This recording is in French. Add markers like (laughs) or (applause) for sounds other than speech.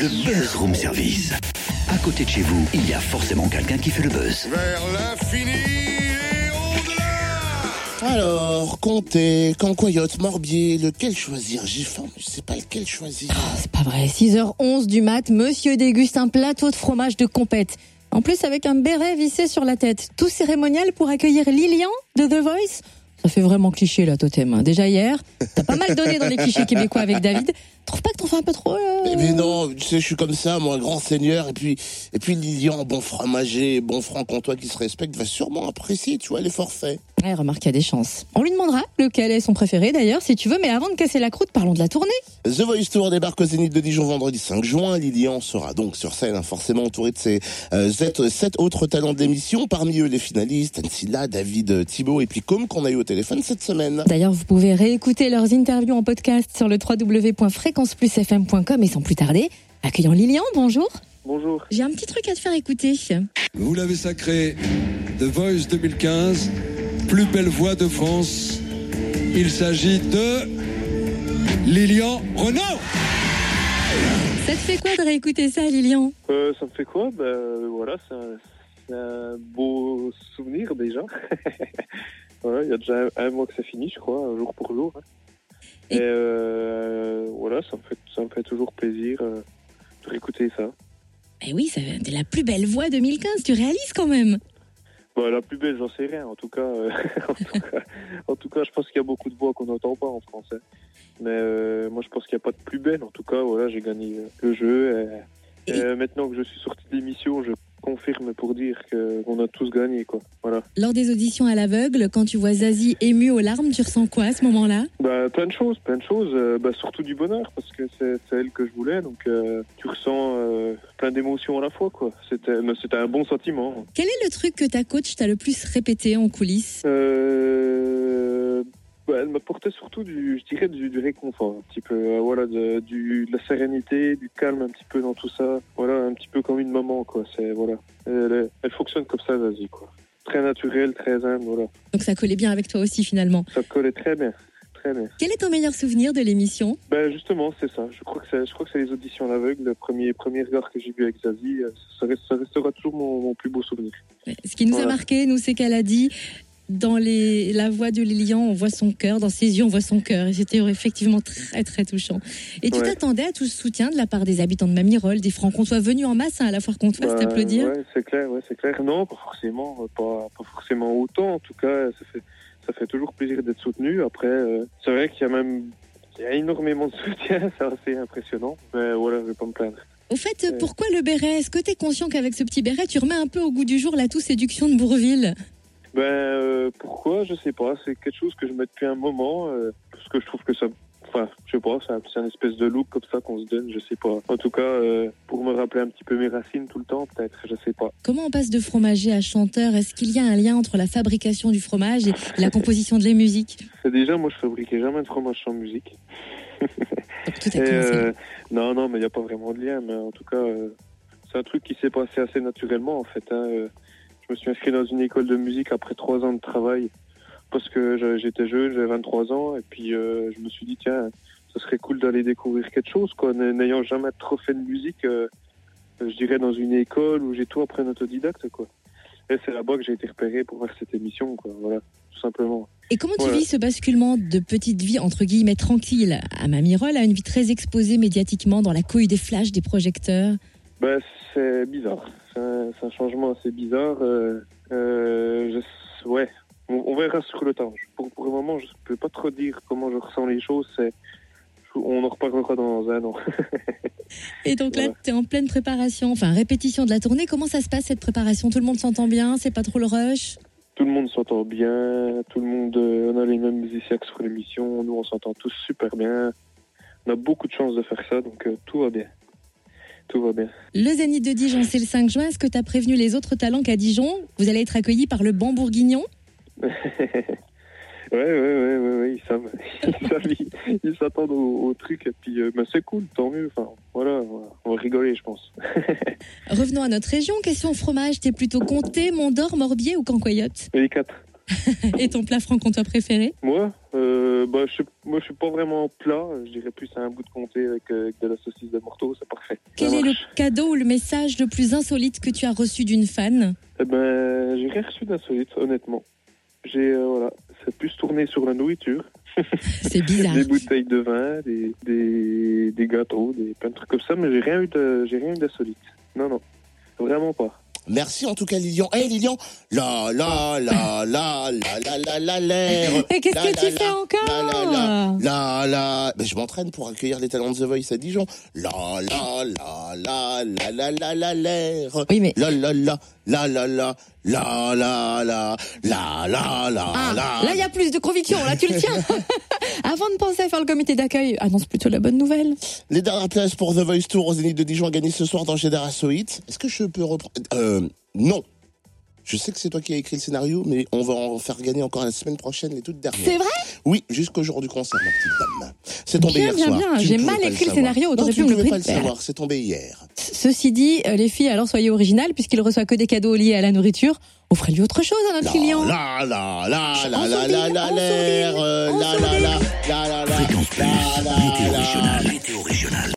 Le Buzz Room Service. À côté de chez vous, il y a forcément quelqu'un qui fait le buzz. Vers l'infini et au-delà Alors, Comté, Cancoyote, Morbier, lequel choisir? J'ai faim, je sais pas lequel choisir. Ah, c'est pas vrai. 6h11 du mat, monsieur déguste un plateau de fromage de compète. En plus, avec un béret vissé sur la tête. Tout cérémonial pour accueillir Lilian de The Voice? Ça fait vraiment cliché, là, totem. Déjà hier, t'as pas mal donné dans les clichés québécois avec David. Trouve pas que t'en fais un peu trop, Eh Mais non, tu sais, je suis comme ça, moi, grand seigneur, et puis, et puis Lilian, bon fromager, bon franc-comtois qui se respecte, va sûrement apprécier, tu vois, les forfaits. Ouais, remarque, il y a des chances. On lui demandera lequel est son préféré, d'ailleurs, si tu veux. Mais avant de casser la croûte, parlons de la tournée. The Voice Tour débarque au Zénith de Dijon vendredi 5 juin. Lilian sera donc sur scène, hein, forcément entouré de ses euh, sept, sept autres talents de l'émission, parmi eux les finalistes, Ancilla, David euh, Thibault et puis Com qu'on a eu au téléphone cette semaine. D'ailleurs, vous pouvez réécouter leurs interviews en podcast sur le www.fréquenceplusfm.com et sans plus tarder, accueillons Lilian, bonjour. Bonjour. J'ai un petit truc à te faire écouter. Vous l'avez sacré, The Voice 2015, plus belle voix de France. Il s'agit de Lilian Renaud. Ça te fait quoi de réécouter ça, Lilian? Euh, ça me fait quoi? Ben voilà, c'est un, c'est un beau souvenir déjà. (laughs) voilà, il y a déjà un, un mois que ça finit, je crois, jour pour jour. hein. Et- Et, euh, voilà, ça me fait, ça me fait toujours plaisir euh, de réécouter ça. Eh oui, ça de la plus belle voix 2015, tu réalises quand même. Bah, la plus belle, j'en sais rien. En tout cas, euh, (laughs) en, tout cas en tout cas, je pense qu'il y a beaucoup de voix qu'on n'entend pas en français. Mais euh, moi, je pense qu'il n'y a pas de plus belle. En tout cas, voilà, j'ai gagné le jeu. Et, et, maintenant que je suis sorti de l'émission, je confirme pour dire que- qu'on a tous gagné, quoi. Voilà. Lors des auditions à l'aveugle, quand tu vois Zazie émue aux larmes, tu ressens quoi à ce moment-là? Bah, plein de choses, plein de choses. euh, bah, surtout du bonheur, parce que c'est elle que je voulais. Donc, euh, tu ressens euh, plein d'émotions à la fois, quoi. C'était un bon sentiment. Quel est le truc que ta coach t'a le plus répété en coulisses? M'apportait surtout du, je dirais, du, du réconfort, un petit peu, euh, voilà, de, du, de la sérénité, du calme un petit peu dans tout ça. Voilà, un petit peu comme une maman, quoi. C'est voilà, elle, fonctionne comme ça, vas-y, quoi. Très naturelle, très humble, voilà. Donc ça collait bien avec toi aussi finalement. Ça collait très bien. Quel est ton meilleur souvenir de l'émission? Ben justement, c'est ça. Je crois que c'est, je crois que c'est les auditions à l'aveugle, le premier, premier regard que j'ai vu avec Zazie. euh, Ça, reste- ça restera toujours mon, mon plus beau souvenir. Ce qui nous a Voilà. marqué, nous, c'est qu'elle a dit dans les, la voix de Lilian, on voit son cœur, dans ses yeux, on voit son cœur. Et c'était effectivement très, très touchant. Et tu Ouais. t'attendais à tout ce soutien de la part des habitants de Mamirol, des francs-comtois venus en masse hein, à la foire comtoise Bah, t'applaudir Ouais, c'est clair, ouais, c'est clair. Non, pas forcément, euh, pas, pas forcément autant. En tout cas, ça fait, ça fait toujours plaisir d'être soutenu. Après, euh, c'est vrai qu'il y a même, il y a énormément de soutien, (laughs) c'est assez impressionnant. Mais voilà, je vais pas me plaindre. Au fait, pourquoi le béret? Est-ce que tu es conscient qu'avec ce petit béret, tu remets un peu au goût du jour la tout séduction de Bourville? Ben euh, pourquoi Je sais pas. C'est quelque chose que je mets depuis un moment euh, parce que je trouve que ça. Enfin, je sais pas, c'est un, espèce de look comme ça qu'on se donne, je sais pas. En tout cas, euh, pour me rappeler un petit peu mes racines tout le temps, peut-être, je sais pas. Comment on passe de fromager à chanteur? Est-ce qu'il y a un lien entre la fabrication du fromage et la composition de la musique? C'est déjà, moi, je fabriquais jamais de fromage sans musique. Donc tout commencé. euh, non, non, mais il n'y a pas vraiment de lien. Mais en tout cas, c'est un truc qui s'est passé assez naturellement, en fait. hein. Je me suis inscrit dans une école de musique après trois ans de travail parce que j'étais jeune, j'avais 23 ans, et puis euh, je me suis dit, tiens, ce serait cool d'aller découvrir quelque chose, quoi. N'ayant jamais trop fait de musique, euh, je dirais dans une école où j'ai tout appris en autodidacte, quoi. Et c'est là-bas que j'ai été repéré pour faire cette émission, quoi. Voilà, tout simplement. Et comment tu voilà. vis ce basculement de petite vie entre guillemets tranquille à Mamirol à une vie très exposée médiatiquement dans la couille des flashs, des projecteurs? Ben, c'est bizarre. C'est un, changement assez bizarre. Euh, euh, je- ouais, on, on verra sur le temps. Pour, pour le moment, je ne peux pas trop dire comment je ressens les choses. C'est, on en reparlera dans un an. (laughs) Et donc là, Voilà. tu es en pleine préparation, enfin répétition de la tournée. Comment ça se passe cette préparation? Tout le monde s'entend bien C'est pas trop le rush? Tout le monde s'entend bien. Tout le monde, euh, on a les mêmes musiciens que sur l'émission. Nous, on s'entend tous super bien. On a beaucoup de chance de faire ça, donc euh, tout va bien. Tout va bien. Le Zénith de Dijon, c'est le 5 juin. Est-ce que tu as prévenu les autres talents qu'à Dijon, vous allez être accueillis par le banc bourguignon (laughs) Ouais, ouais, ouais, ouais, ouais, ils savent, (laughs) ils, savent, ils, ils s'attendent au, au truc, et puis, euh, mais c'est cool, tant mieux, enfin, voilà, on va- rigoler, je pense. (laughs) Revenons à notre région. Question fromage, t'es plutôt Comté, Mont-d'Or, Morbier ou Cancoyote? Les quatre. (laughs) Et ton plat franc-comtois préféré Moi, euh, bah, je, moi, je suis pas vraiment plat, je dirais plus un bout de comté avec, euh, avec de la saucisse de morteau, c'est parfait. Quel est le cadeau ou le message le plus insolite que tu as reçu d'une fan Eh ben, j'ai rien reçu d'insolite, honnêtement. J'ai, euh, voilà, ça a plus tourné sur la nourriture. (laughs) C'est bizarre. Des bouteilles de vin, des, des, des gâteaux, des, plein de trucs comme ça, mais j'ai rien eu d'insolite. Non, non. Vraiment pas. Merci en tout cas Lilian. Eh Lilian, la la la la la la la la l'air. Et qu'est-ce La, que la, tu la, fais encore La la. Ben, je m'entraîne pour accueillir les talents de The Voice à Dijon. La la la la la la la la l'air. Oui, mais- La la la la la la la la la la la la Ah, la. là, il y a plus de conviction. Là, tu le tiens. Avant de penser à faire le comité d'accueil, annonce plutôt la bonne nouvelle. Les dernières places pour The Voice Tour au Zénith de Dijon à gagner ce soir dans Génération Hit. Est-ce que je peux reprendre? Euh, non. Je sais que c'est toi qui as écrit le scénario, mais on va en faire gagner encore la semaine prochaine les toutes dernières. C'est vrai? Oui, jusqu'au jour du concert, ma petite dame. C'est tombé Bien, hier bien, soir. bien. J'ai mal pas écrit le scénario, tu pu ne me le pouvais pas le savoir, c'est tombé hier. Ceci dit, euh, les filles, alors soyez originales, puisqu'il reçoit que des cadeaux liés à la nourriture. Offrez-lui autre chose à notre client. La la la la En la la sourdine, la en l'air, sourdine, en la la la la la la Fréquence Plus, la la météo la régionale. Météo régionale.